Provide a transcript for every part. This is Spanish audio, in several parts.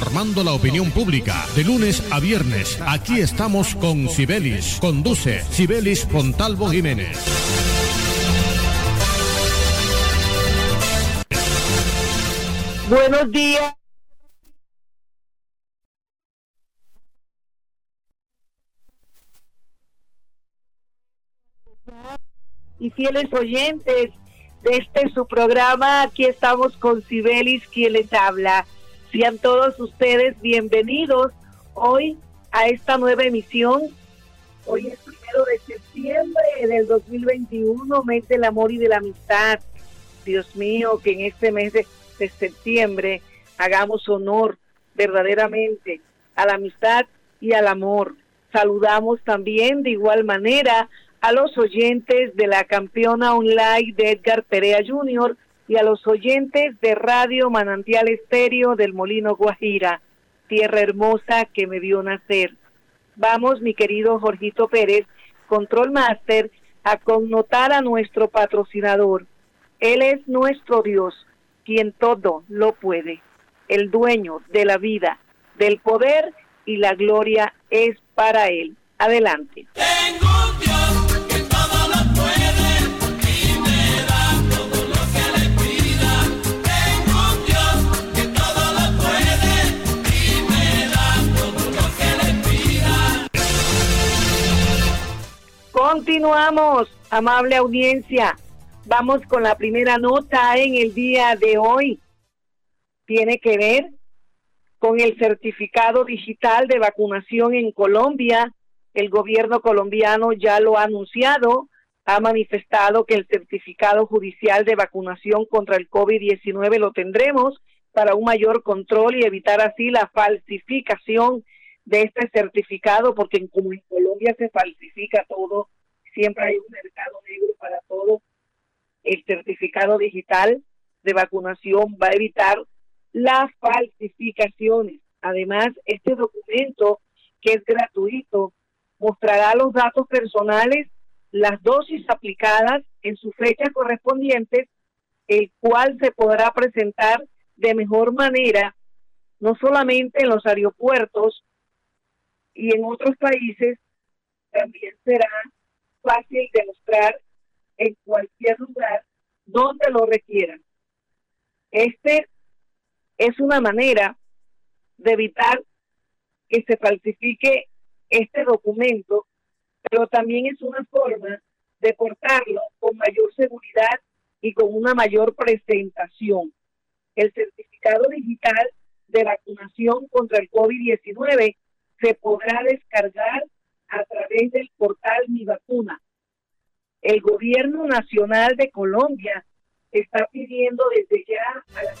informando la opinión pública. De lunes a viernes, aquí estamos con Sibelis. Conduce Sibelis Fontalvo Jiménez. Buenos días. Y fieles oyentes de este su programa, aquí estamos con Sibelis, quien les habla. Sean todos ustedes bienvenidos hoy a esta nueva emisión. Hoy es primero de septiembre del 2021, mes del amor y de la amistad. Dios mío, que en este mes de de septiembre hagamos honor verdaderamente a la amistad y al amor. Saludamos también de igual manera a los oyentes de la campeona online de Edgar Perea Jr. y a los oyentes de Radio Manantial Estéreo del Molino Guajira, tierra hermosa que me vio nacer. Vamos, mi querido Jorgito Pérez, Control Master, a connotar a nuestro patrocinador. Él es nuestro Dios, quien todo lo puede, el dueño de la vida, del poder y la gloria es para él. Adelante. Tengo Continuamos, amable audiencia. Vamos con la primera nota en el día de hoy. Tiene que ver con el certificado digital de vacunación en Colombia. El gobierno colombiano ya lo ha anunciado, ha manifestado que el certificado judicial de vacunación contra el COVID-19 lo tendremos para un mayor control y evitar así la falsificación de este certificado, porque como en Colombia se falsifica todo, siempre hay un mercado negro para todo, el certificado digital de vacunación va a evitar las falsificaciones. Además, este documento, que es gratuito, mostrará los datos personales, las dosis aplicadas en su fecha correspondiente, el cual se podrá presentar de mejor manera, no solamente en los aeropuertos y en otros países, también será fácil demostrar en cualquier lugar donde lo requieran. Este es una manera de evitar que se falsifique este documento, pero también es una forma de portarlo con mayor seguridad y con una mayor presentación. El certificado digital de vacunación contra el COVID-19 se podrá descargar a través del portal Mi Vacuna. El gobierno nacional de Colombia está pidiendo desde ya a las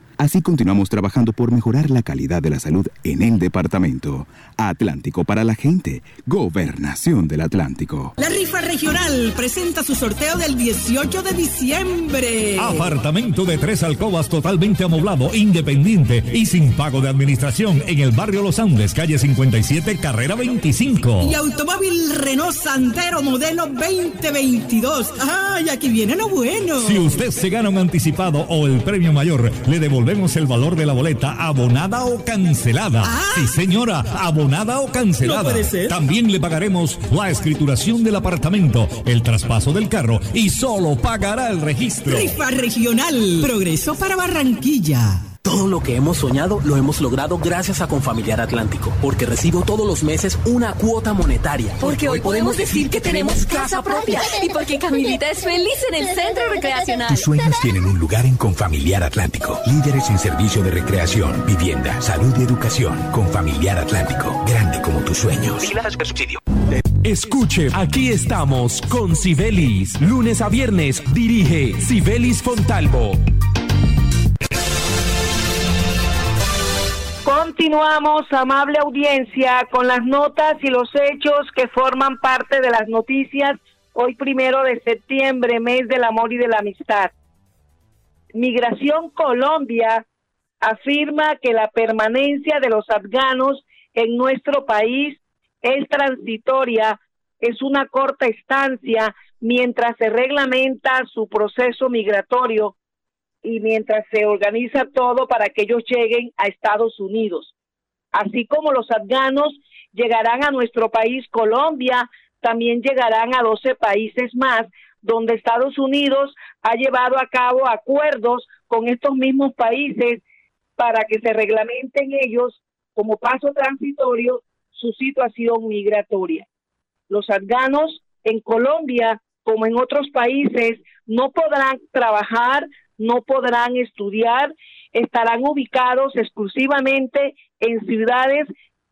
Así continuamos trabajando por mejorar la calidad de la salud en el departamento. Atlántico para la gente. Gobernación del Atlántico. La rifa regional presenta su sorteo del 18 de diciembre. Apartamento de tres alcobas totalmente amoblado, independiente y sin pago de administración en el barrio Los Andes, calle 57, carrera 25. Y automóvil Renault Santero modelo 2022. ¡Ay, aquí viene lo bueno! Si usted se gana un anticipado o el premio mayor, le devolvemos el valor de la boleta abonada o cancelada. Ah. Sí, señora, abonada o cancelada. No puede ser. También le pagaremos la escrituración del apartamento, el traspaso del carro y solo pagará el registro. Rifa regional. Progreso para Barranquilla. Todo lo que hemos soñado lo hemos logrado gracias a Confamiliar Atlántico, porque recibo todos los meses una cuota monetaria. Porque hoy podemos decir que tenemos casa propia y porque Camilita es feliz en el centro recreacional. Tus sueños tienen un lugar en Confamiliar Atlántico. Líderes en servicio de recreación, vivienda, salud y educación. Confamiliar Atlántico. Grande como tus sueños. subsidio. Escuche, aquí estamos con Sibelis. Lunes a viernes dirige Sibelis Fontalvo. Continuamos, amable audiencia, con las notas y los hechos que forman parte de las noticias hoy primero de septiembre, mes del amor y de la amistad. Migración Colombia afirma que la permanencia de los afganos en nuestro país es transitoria, es una corta estancia mientras se reglamenta su proceso migratorio y mientras se organiza todo para que ellos lleguen a Estados Unidos. Así como los afganos llegarán a nuestro país, Colombia, también llegarán a 12 países más, donde Estados Unidos ha llevado a cabo acuerdos con estos mismos países para que se reglamenten ellos como paso transitorio su situación migratoria. Los afganos en Colombia, como en otros países, no podrán trabajar, no podrán estudiar, estarán ubicados exclusivamente en ciudades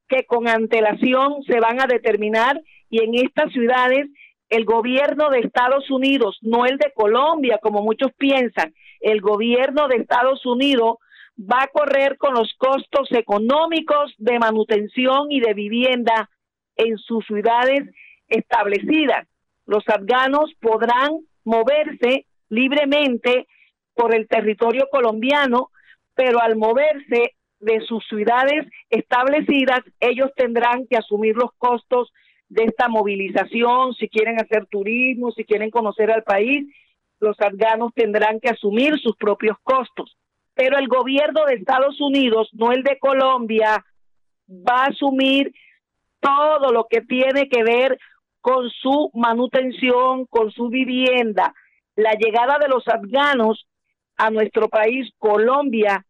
que con antelación se van a determinar y en estas ciudades el gobierno de Estados Unidos, no el de Colombia, como muchos piensan, el gobierno de Estados Unidos va a correr con los costos económicos de manutención y de vivienda en sus ciudades establecidas. Los afganos podrán moverse libremente por el territorio colombiano, pero al moverse de sus ciudades establecidas, ellos tendrán que asumir los costos de esta movilización, si quieren hacer turismo, si quieren conocer al país, los afganos tendrán que asumir sus propios costos. Pero el gobierno de Estados Unidos, no el de Colombia, va a asumir todo lo que tiene que ver con su manutención, con su vivienda. La llegada de los afganos a nuestro país, Colombia,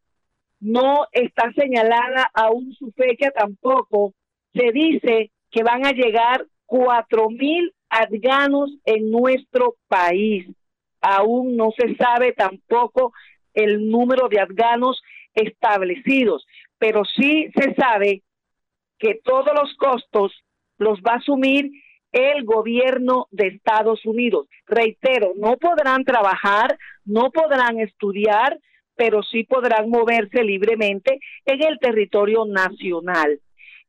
no está señalada aún su fecha tampoco. Se dice que van a llegar cuatro mil afganos en nuestro país. Aún no se sabe tampoco el número de afganos establecidos, pero sí se sabe que todos los costos los va a asumir el gobierno de Estados Unidos. Reitero, no podrán trabajar, no podrán estudiar, pero sí podrán moverse libremente en el territorio nacional.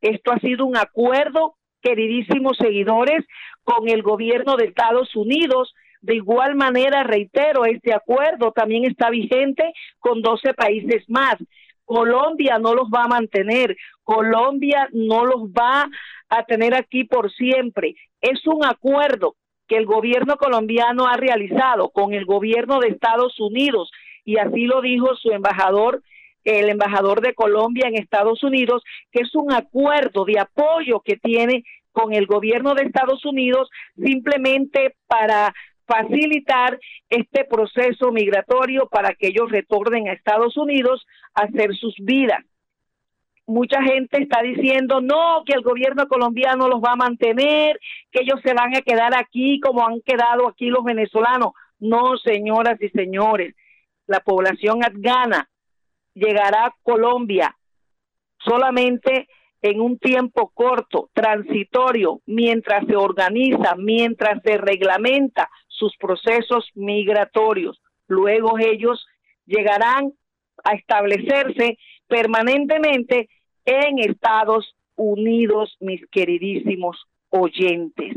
Esto ha sido un acuerdo, queridísimos seguidores, con el gobierno de Estados Unidos. De igual manera, reitero, este acuerdo también está vigente con 12 países más. Colombia no los va a mantener, Colombia no los va a tener aquí por siempre. Es un acuerdo que el gobierno colombiano ha realizado con el gobierno de Estados Unidos y así lo dijo su embajador el embajador de Colombia en Estados Unidos, que es un acuerdo de apoyo que tiene con el gobierno de Estados Unidos simplemente para facilitar este proceso migratorio para que ellos retornen a Estados Unidos a hacer sus vidas. Mucha gente está diciendo, no, que el gobierno colombiano los va a mantener, que ellos se van a quedar aquí como han quedado aquí los venezolanos. No, señoras y señores, la población afgana llegará a Colombia solamente en un tiempo corto, transitorio, mientras se organiza, mientras se reglamenta sus procesos migratorios. Luego ellos llegarán a establecerse permanentemente en Estados Unidos, mis queridísimos oyentes.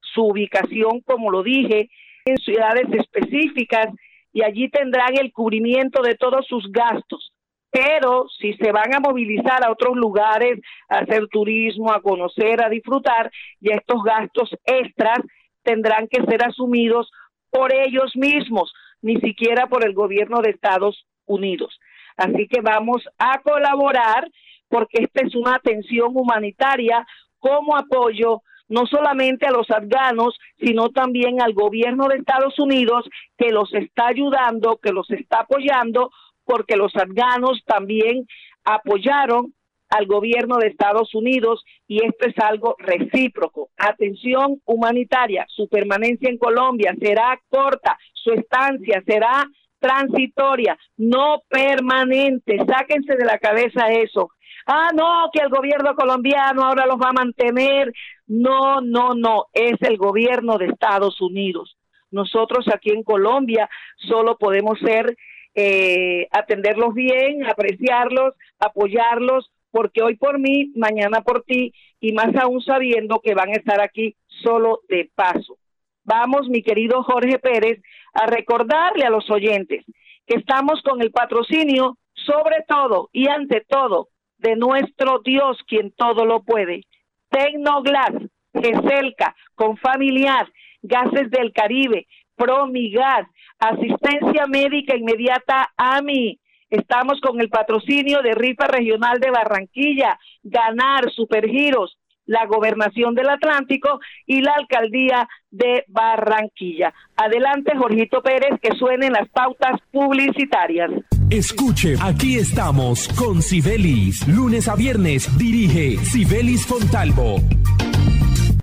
Su ubicación, como lo dije, en ciudades específicas y allí tendrán el cubrimiento de todos sus gastos. Pero si se van a movilizar a otros lugares, a hacer turismo, a conocer, a disfrutar, y estos gastos extras tendrán que ser asumidos por ellos mismos, ni siquiera por el gobierno de Estados Unidos. Así que vamos a colaborar porque esta es una atención humanitaria como apoyo no solamente a los afganos, sino también al gobierno de Estados Unidos que los está ayudando, que los está apoyando, porque los afganos también apoyaron al gobierno de Estados Unidos y esto es algo recíproco. Atención humanitaria, su permanencia en Colombia será corta, su estancia será transitoria, no permanente. Sáquense de la cabeza eso. Ah, no, que el gobierno colombiano ahora los va a mantener. No, no, no, es el gobierno de Estados Unidos. Nosotros aquí en Colombia solo podemos ser, eh, atenderlos bien, apreciarlos, apoyarlos, porque hoy por mí, mañana por ti, y más aún sabiendo que van a estar aquí solo de paso. Vamos, mi querido Jorge Pérez, a recordarle a los oyentes que estamos con el patrocinio, sobre todo y ante todo, de nuestro Dios, quien todo lo puede. Tecnoglas, GESELCA, Confamiliar, Gases del Caribe, Promigas, Asistencia Médica Inmediata AMI, Estamos con el patrocinio de Rifa Regional de Barranquilla, Ganar, Supergiros, la Gobernación del Atlántico y la Alcaldía de Barranquilla. Adelante, Jorgito Pérez, que suenen las pautas publicitarias. Escuche, aquí estamos con Sibelis. Lunes a viernes dirige Sibelis Fontalvo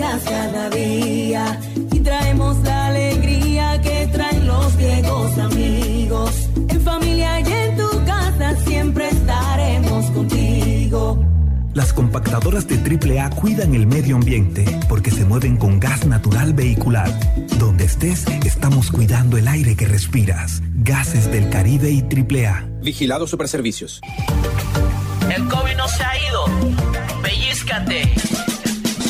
cada día y traemos la alegría que traen los viejos amigos. En familia y en tu casa siempre estaremos contigo. Las compactadoras de AAA cuidan el medio ambiente porque se mueven con gas natural vehicular. Donde estés, estamos cuidando el aire que respiras. Gases del Caribe y AAA. Vigilado Superservicios. El COVID no se ha ido. Pellizcate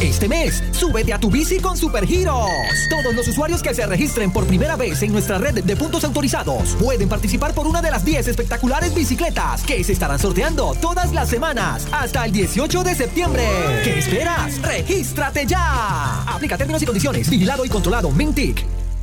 Este mes, súbete a tu bici con Supergiros. Todos los usuarios que se registren por primera vez en nuestra red de puntos autorizados pueden participar por una de las 10 espectaculares bicicletas que se estarán sorteando todas las semanas hasta el 18 de septiembre. ¿Qué esperas? ¡Regístrate ya! Aplica términos y condiciones. Vigilado y controlado. Mintic.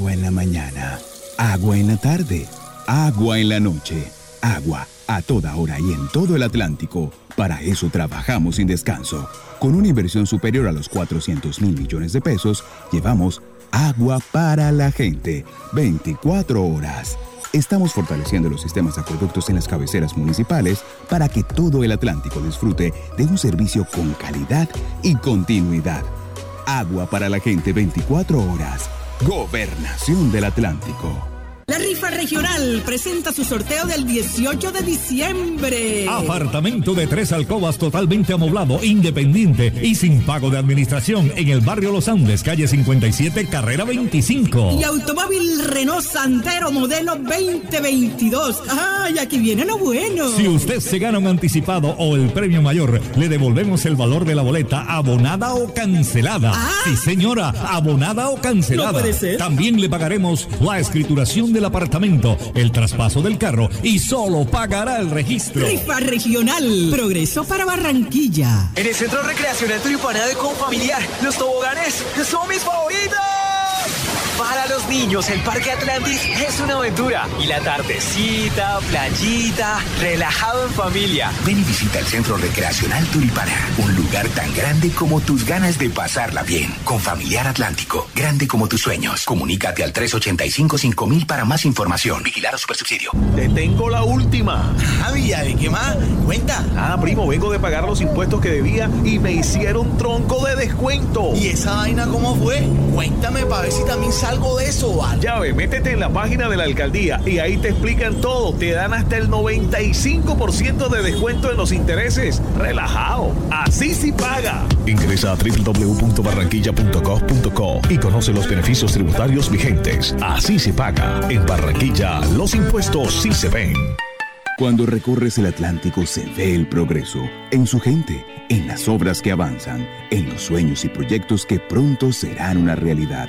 Agua en la mañana, agua en la tarde, agua en la noche, agua a toda hora y en todo el Atlántico. Para eso trabajamos sin descanso. Con una inversión superior a los 400 mil millones de pesos, llevamos agua para la gente. 24 horas. Estamos fortaleciendo los sistemas de acueductos en las cabeceras municipales para que todo el Atlántico disfrute de un servicio con calidad y continuidad. Agua para la gente 24 horas. Gobernación del Atlántico. La rifa regional presenta su sorteo del 18 de diciembre. Apartamento de tres alcobas totalmente amoblado, independiente y sin pago de administración en el barrio Los Andes, calle 57, carrera 25. Y automóvil Renault Santero modelo 2022. ¡Ay, aquí viene lo bueno! Si usted se gana un anticipado o el premio mayor, le devolvemos el valor de la boleta abonada o cancelada. Sí, señora, abonada o cancelada. No puede ser. También le pagaremos la escrituración del apartamento, el traspaso del carro y solo pagará el registro. Rifa regional. Progreso para Barranquilla. En el Centro Recreacional Turipana de Confamiliar, los toboganes son mis favoritos. Para los niños, el Parque Atlantis es una aventura. Y la tardecita, playita, relajado en familia. Ven y visita el Centro Recreacional Turipana, un lugar tan grande como tus ganas de pasarla bien. Con Familiar Atlántico, grande como tus sueños. Comunícate al 385-5000 para más información. Vigilar a Supersubsidio. Te tengo la última. Ah, Villa, ¿de qué más? Cuenta. Ah, primo, vengo de pagar los impuestos que debía y me hicieron tronco de descuento. ¿Y esa vaina cómo fue? Cuéntame para ver si también salgo de eso, ¿vale? Ya ve, métete en la página de la alcaldía y ahí te explican todo. Te dan hasta el 95% de descuento en los intereses. Relajado. Así sí paga. Ingresa a www.barranquilla.gov.co y conoce los beneficios tributarios vigentes. Así se paga. En Barranquilla, los impuestos sí se ven. Cuando recorres el Atlántico se ve el progreso en su gente, en las obras que avanzan, en los sueños y proyectos que pronto serán una realidad.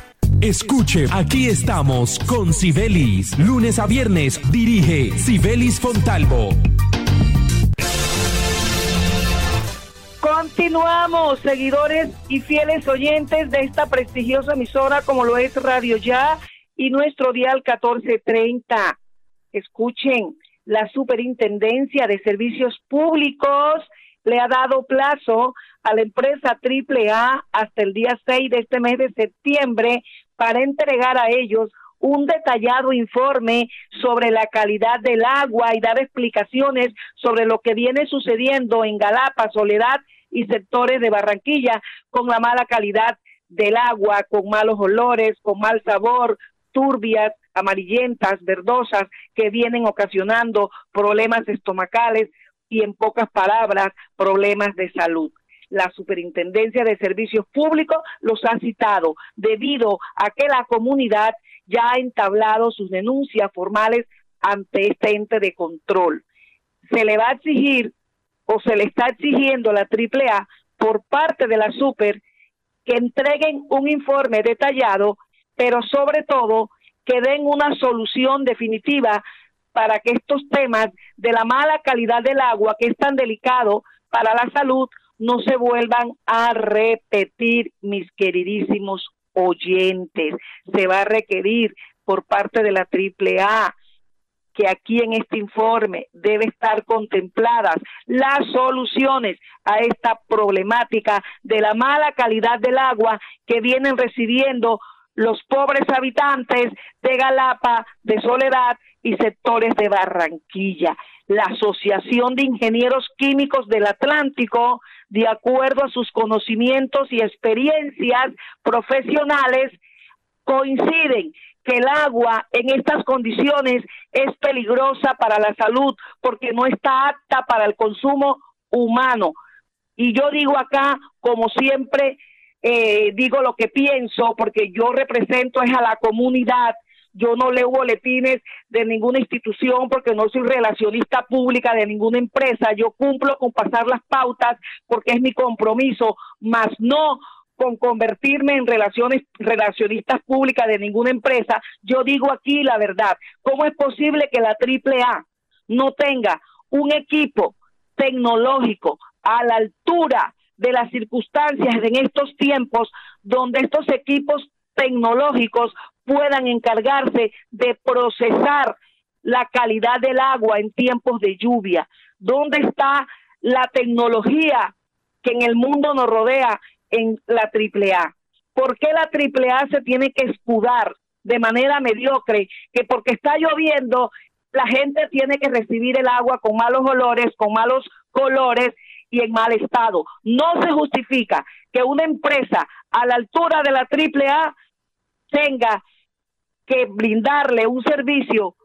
Escuche, aquí estamos con Sibelis. Lunes a viernes dirige Sibelis Fontalvo. Continuamos, seguidores y fieles oyentes de esta prestigiosa emisora como lo es Radio Ya y nuestro dial 1430. Escuchen, la Superintendencia de Servicios Públicos le ha dado plazo a la empresa AAA hasta el día 6 de este mes de septiembre para entregar a ellos un detallado informe sobre la calidad del agua y dar explicaciones sobre lo que viene sucediendo en Galapa, Soledad y sectores de Barranquilla con la mala calidad del agua, con malos olores, con mal sabor, turbias, amarillentas, verdosas, que vienen ocasionando problemas estomacales y en pocas palabras, problemas de salud la Superintendencia de Servicios Públicos los ha citado debido a que la comunidad ya ha entablado sus denuncias formales ante este ente de control. Se le va a exigir o se le está exigiendo a la AAA por parte de la Super que entreguen un informe detallado, pero sobre todo que den una solución definitiva para que estos temas de la mala calidad del agua, que es tan delicado para la salud, no se vuelvan a repetir, mis queridísimos oyentes. Se va a requerir por parte de la AAA que aquí en este informe debe estar contempladas las soluciones a esta problemática de la mala calidad del agua que vienen recibiendo los pobres habitantes de Galapa, de Soledad y sectores de Barranquilla. La Asociación de Ingenieros Químicos del Atlántico, de acuerdo a sus conocimientos y experiencias profesionales, coinciden que el agua en estas condiciones es peligrosa para la salud porque no está apta para el consumo humano. Y yo digo acá, como siempre, eh, digo lo que pienso porque yo represento es a la comunidad. Yo no leo boletines de ninguna institución porque no soy relacionista pública de ninguna empresa. Yo cumplo con pasar las pautas porque es mi compromiso, más no con convertirme en relaciones relacionistas públicas de ninguna empresa, yo digo aquí la verdad. ¿Cómo es posible que la AAA no tenga un equipo tecnológico a la altura de las circunstancias en estos tiempos donde estos equipos tecnológicos puedan encargarse de procesar la calidad del agua en tiempos de lluvia? ¿Dónde está la tecnología que en el mundo nos rodea en la AAA. ¿Por qué la AAA se tiene que escudar de manera mediocre? Que porque está lloviendo, la gente tiene que recibir el agua con malos olores, con malos colores y en mal estado. No se justifica que una empresa a la altura de la AAA tenga que brindarle un servicio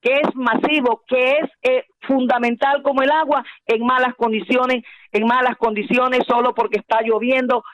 que es masivo, que es eh, fundamental como el agua en malas condiciones, en malas condiciones solo porque está lloviendo,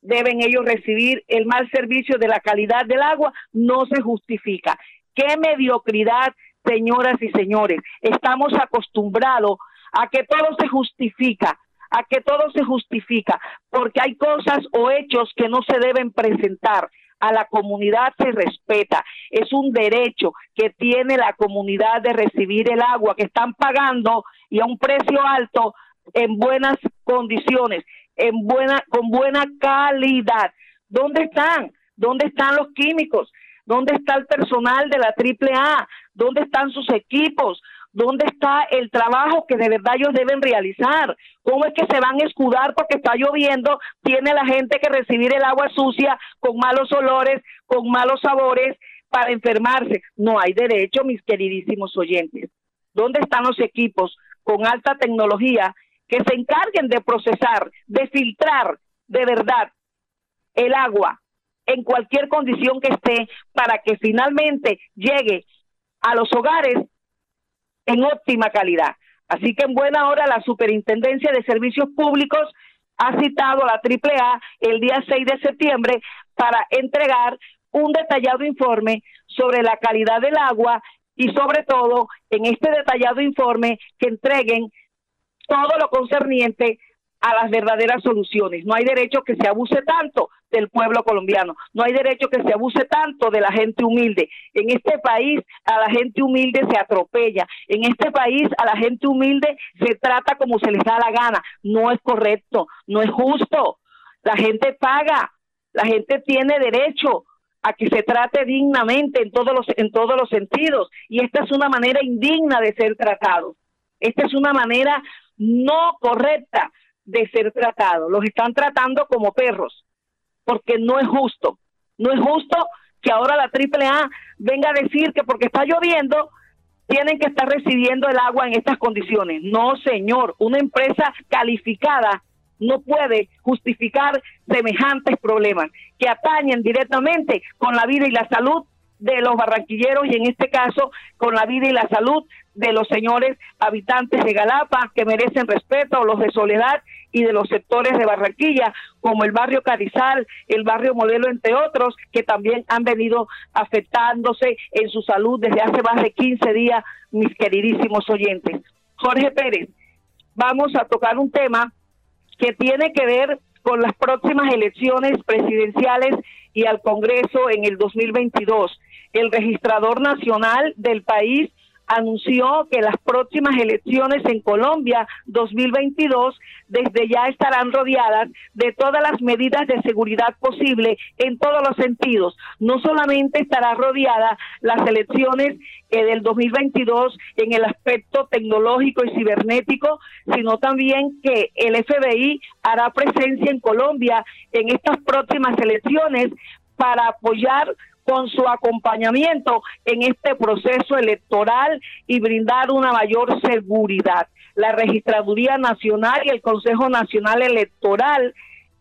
deben ellos recibir el mal servicio de la calidad del agua, no se justifica. Qué mediocridad, señoras y señores. Estamos acostumbrados a que todo se justifica, a que todo se justifica, porque hay cosas o hechos que no se deben presentar a la comunidad se respeta. Es un derecho que tiene la comunidad de recibir el agua que están pagando y a un precio alto en buenas condiciones, en buena con buena calidad. ¿Dónde están? ¿Dónde están los químicos? ¿Dónde está el personal de la AAA? ¿Dónde están sus equipos? ¿Dónde está el trabajo que de verdad ellos deben realizar? ¿Cómo es que se van a escudar porque está lloviendo? Tiene la gente que recibir el agua sucia con malos olores, con malos sabores para enfermarse. No hay derecho, mis queridísimos oyentes. ¿Dónde están los equipos con alta tecnología que se encarguen de procesar, de filtrar de verdad el agua en cualquier condición que esté para que finalmente llegue a los hogares en óptima calidad. Así que en buena hora la Superintendencia de Servicios Públicos ha citado a la AAA el día 6 de septiembre para entregar un detallado informe sobre la calidad del agua y sobre todo en este detallado informe que entreguen todo lo concerniente a las verdaderas soluciones. No hay derecho que se abuse tanto del pueblo colombiano, no hay derecho que se abuse tanto de la gente humilde. En este país a la gente humilde se atropella, en este país a la gente humilde se trata como se les da la gana. No es correcto, no es justo. La gente paga, la gente tiene derecho a que se trate dignamente en todos los en todos los sentidos y esta es una manera indigna de ser tratado. Esta es una manera no correcta de ser tratados. Los están tratando como perros, porque no es justo. No es justo que ahora la AAA venga a decir que porque está lloviendo tienen que estar recibiendo el agua en estas condiciones. No, señor, una empresa calificada no puede justificar semejantes problemas que atañen directamente con la vida y la salud de los barranquilleros y en este caso con la vida y la salud de los señores habitantes de Galapa que merecen respeto, los de Soledad y de los sectores de Barranquilla, como el barrio Carizal, el barrio Modelo, entre otros, que también han venido afectándose en su salud desde hace más de 15 días, mis queridísimos oyentes. Jorge Pérez, vamos a tocar un tema que tiene que ver con las próximas elecciones presidenciales y al Congreso en el 2022. El registrador nacional del país anunció que las próximas elecciones en Colombia 2022 desde ya estarán rodeadas de todas las medidas de seguridad posible en todos los sentidos. No solamente estará rodeada las elecciones eh, del 2022 en el aspecto tecnológico y cibernético, sino también que el FBI hará presencia en Colombia en estas próximas elecciones para apoyar con su acompañamiento en este proceso electoral y brindar una mayor seguridad. La Registraduría Nacional y el Consejo Nacional Electoral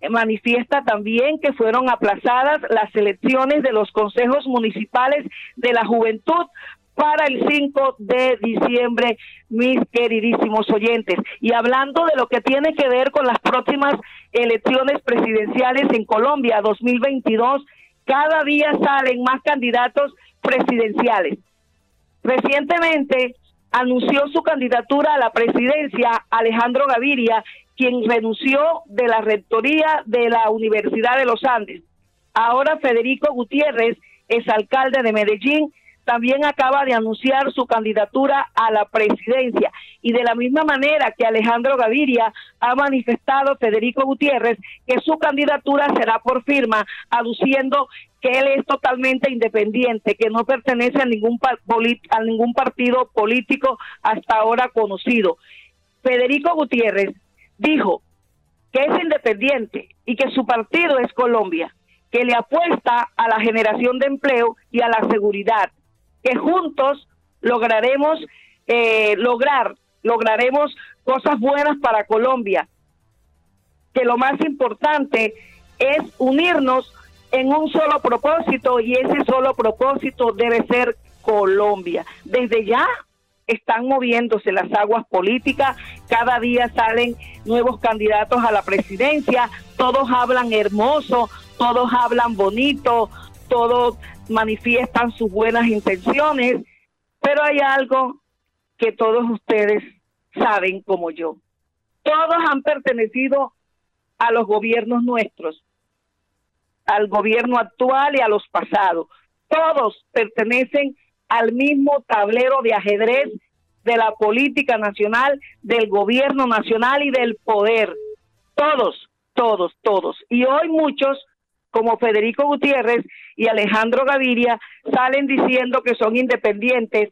manifiesta también que fueron aplazadas las elecciones de los consejos municipales de la juventud para el 5 de diciembre, mis queridísimos oyentes. Y hablando de lo que tiene que ver con las próximas elecciones presidenciales en Colombia 2022, cada día salen más candidatos presidenciales. Recientemente anunció su candidatura a la presidencia Alejandro Gaviria, quien renunció de la rectoría de la Universidad de los Andes. Ahora Federico Gutiérrez es alcalde de Medellín también acaba de anunciar su candidatura a la presidencia. Y de la misma manera que Alejandro Gaviria ha manifestado Federico Gutiérrez que su candidatura será por firma, aduciendo que él es totalmente independiente, que no pertenece a ningún, a ningún partido político hasta ahora conocido. Federico Gutiérrez dijo que es independiente y que su partido es Colombia, que le apuesta a la generación de empleo y a la seguridad, que juntos lograremos eh, lograr, lograremos cosas buenas para Colombia. Que lo más importante es unirnos en un solo propósito y ese solo propósito debe ser Colombia. Desde ya están moviéndose las aguas políticas, cada día salen nuevos candidatos a la presidencia, todos hablan hermoso, todos hablan bonito, todos manifiestan sus buenas intenciones, pero hay algo que todos ustedes saben como yo. Todos han pertenecido a los gobiernos nuestros, al gobierno actual y a los pasados. Todos pertenecen al mismo tablero de ajedrez de la política nacional, del gobierno nacional y del poder. Todos, todos, todos. Y hoy muchos como Federico Gutiérrez y Alejandro Gaviria salen diciendo que son independientes,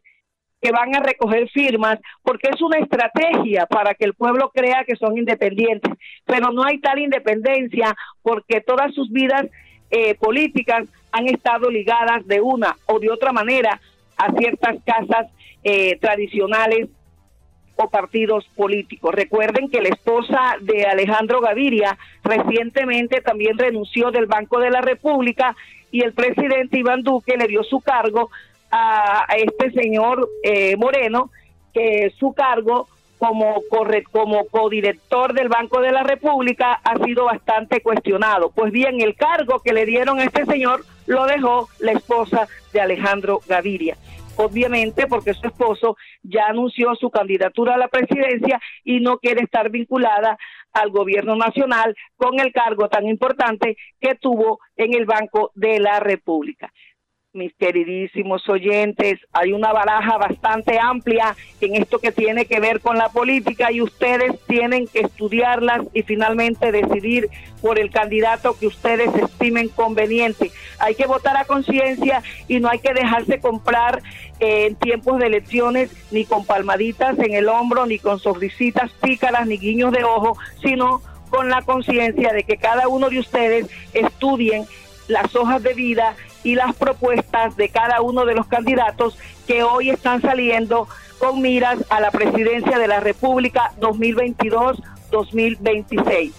que van a recoger firmas, porque es una estrategia para que el pueblo crea que son independientes. Pero no hay tal independencia porque todas sus vidas eh, políticas han estado ligadas de una o de otra manera a ciertas casas eh, tradicionales o partidos políticos. Recuerden que la esposa de Alejandro Gaviria recientemente también renunció del Banco de la República y el presidente Iván Duque le dio su cargo a, este señor eh, Moreno, que su cargo como, como codirector del Banco de la República ha sido bastante cuestionado. Pues bien, el cargo que le dieron a este señor lo dejó la esposa de Alejandro Gaviria obviamente porque su esposo ya anunció su candidatura a la presidencia y no quiere estar vinculada al gobierno nacional con el cargo tan importante que tuvo en el Banco de la República. Mis queridísimos oyentes, hay una baraja bastante amplia en esto que tiene que ver con la política y ustedes tienen que estudiarlas y finalmente decidir por el candidato que ustedes estimen conveniente. Hay que votar a conciencia y no hay que dejarse comprar eh, en tiempos de elecciones ni con palmaditas en el hombro, ni con sonrisitas pícaras, ni guiños de ojo, sino con la conciencia de que cada uno de ustedes estudien las hojas de vida y las propuestas de cada uno de los candidatos que hoy están saliendo con miras a la presidencia de la República 2022-2026.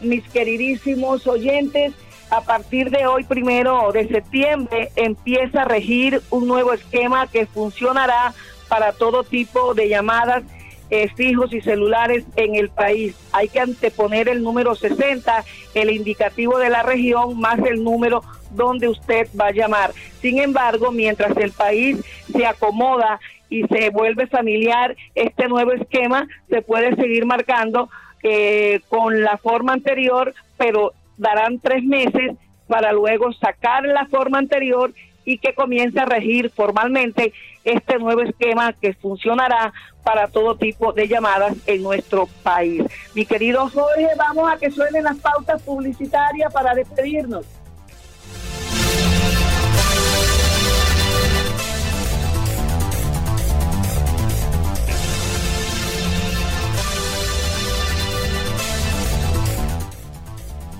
Mis queridísimos oyentes, a partir de hoy, primero de septiembre, empieza a regir un nuevo esquema que funcionará para todo tipo de llamadas eh, fijos y celulares en el país. Hay que anteponer el número 60, el indicativo de la región, más el número donde usted va a llamar. Sin embargo, mientras el país se acomoda y se vuelve familiar este nuevo esquema, se puede seguir marcando eh, con la forma anterior, pero darán tres meses para luego sacar la forma anterior y que comience a regir formalmente este nuevo esquema que funcionará para todo tipo de llamadas en nuestro país. Mi querido Jorge, vamos a que suenen las pautas publicitarias para despedirnos.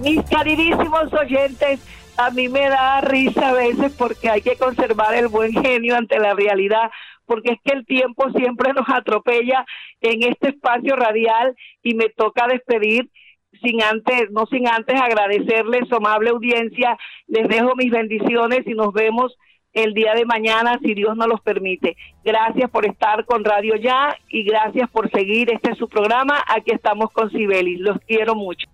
Mis queridísimos oyentes, a mí me da risa a veces porque hay que conservar el buen genio ante la realidad, porque es que el tiempo siempre nos atropella en este espacio radial y me toca despedir sin antes, no sin antes agradecerles su amable audiencia, les dejo mis bendiciones y nos vemos el día de mañana si Dios nos los permite. Gracias por estar con Radio Ya y gracias por seguir este su programa. Aquí estamos con Sibelis. Los quiero mucho.